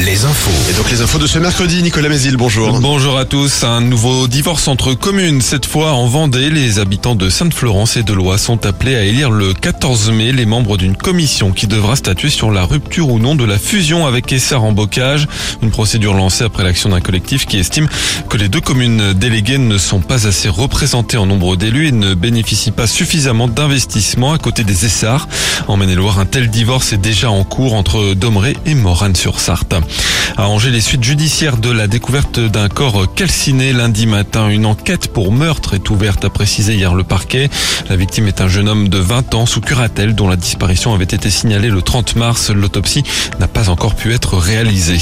Les infos. Et donc les infos de ce mercredi, Nicolas Mézil, bonjour. Bonjour à tous. Un nouveau divorce entre communes. Cette fois en Vendée, les habitants de Sainte-Florence et de Loire sont appelés à élire le 14 mai les membres d'une commission qui devra statuer sur la rupture ou non de la fusion avec Essar en Bocage. Une procédure lancée après l'action d'un collectif qui estime que les deux communes déléguées ne sont pas assez représentées en nombre d'élus et ne bénéficient pas suffisamment d'investissement à côté des Essars. En Maine-et-Loire, un tel divorce est déjà en cours entre Domré et Morane-sur-Sarthe. À Angers, les suites judiciaires de la découverte d'un corps calciné lundi matin. Une enquête pour meurtre est ouverte, a précisé hier le parquet. La victime est un jeune homme de 20 ans sous curatelle dont la disparition avait été signalée le 30 mars. L'autopsie n'a pas encore pu être réalisée.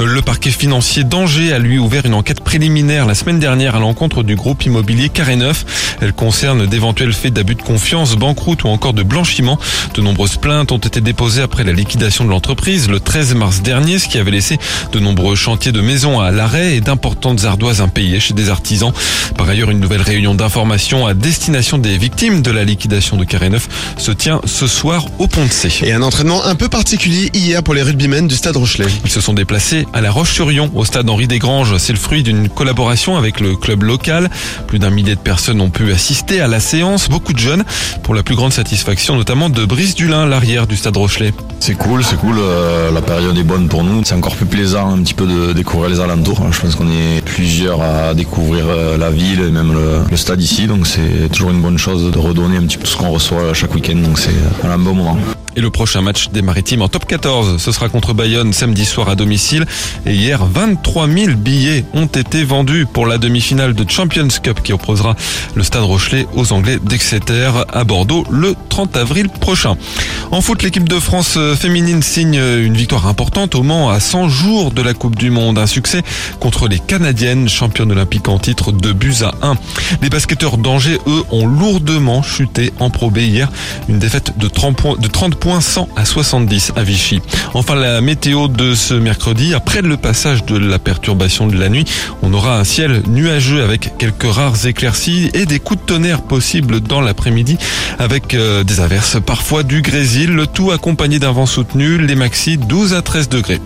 Le parquet financier d'Angers a lui ouvert une enquête préliminaire la semaine dernière à l'encontre du groupe immobilier Carré Neuf. Elle concerne d'éventuels faits d'abus de confiance, banqueroute ou encore de blanchiment. De nombreuses plaintes ont été déposées après la liquidation de l'entreprise le 13 mars dernier, ce qui avait laissé de nombreux chantiers de maisons à l'arrêt et d'importantes ardoises impayées chez des artisans. Par ailleurs, une nouvelle réunion d'information à destination des victimes de la liquidation de Carré Neuf se tient ce soir au Pont de C. Et un entraînement un peu particulier hier pour les rugbymen du Stade Rochelet. Ils se sont déplacés à La Roche-sur-Yon, au stade Henri Desgranges. C'est le fruit d'une collaboration avec le club local. Plus d'un millier de personnes ont pu assister à la séance, beaucoup de jeunes, pour la plus grande satisfaction notamment de Brice Dulin, l'arrière du stade Rochelet. C'est cool, c'est cool. euh, la période est bonne pour nous. C'est encore plus plaisant un petit peu de découvrir les alentours. Je pense qu'on est plusieurs à découvrir euh, la ville et même le, le stade ici. Donc c'est toujours une bonne chose de redonner un petit peu ce qu'on reçoit chaque week-end. Donc c'est euh, un bon moment. Et le prochain match des Maritimes en top 14, ce sera contre Bayonne samedi soir à domicile. Et hier, 23 000 billets ont été vendus pour la demi-finale de Champions Cup qui opposera le Stade Rochelet aux Anglais d'Exeter à Bordeaux le 30 avril prochain. En foot, l'équipe de France féminine signe une victoire importante au Mans à 100 jours de la Coupe du Monde. Un succès contre les Canadiennes, championnes olympiques en titre de buts à 1. Les basketteurs d'Angers, eux, ont lourdement chuté en Pro hier. Une défaite de 30 points, de 30 points 100 à 70 à Vichy. Enfin, la météo de ce mercredi, après le passage de la perturbation de la nuit, on aura un ciel nuageux avec quelques rares éclaircies et des coups de tonnerre possibles dans l'après-midi avec euh, des averses, parfois du grésil, le tout accompagné d'un vent soutenu, les maxi 12 à 13 degrés.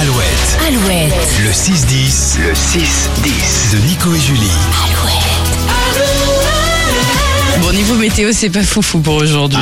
Alouette, Alouette, le 6-10, le 6-10 de Nico et Julie. Niveau météo, c'est pas foufou pour aujourd'hui.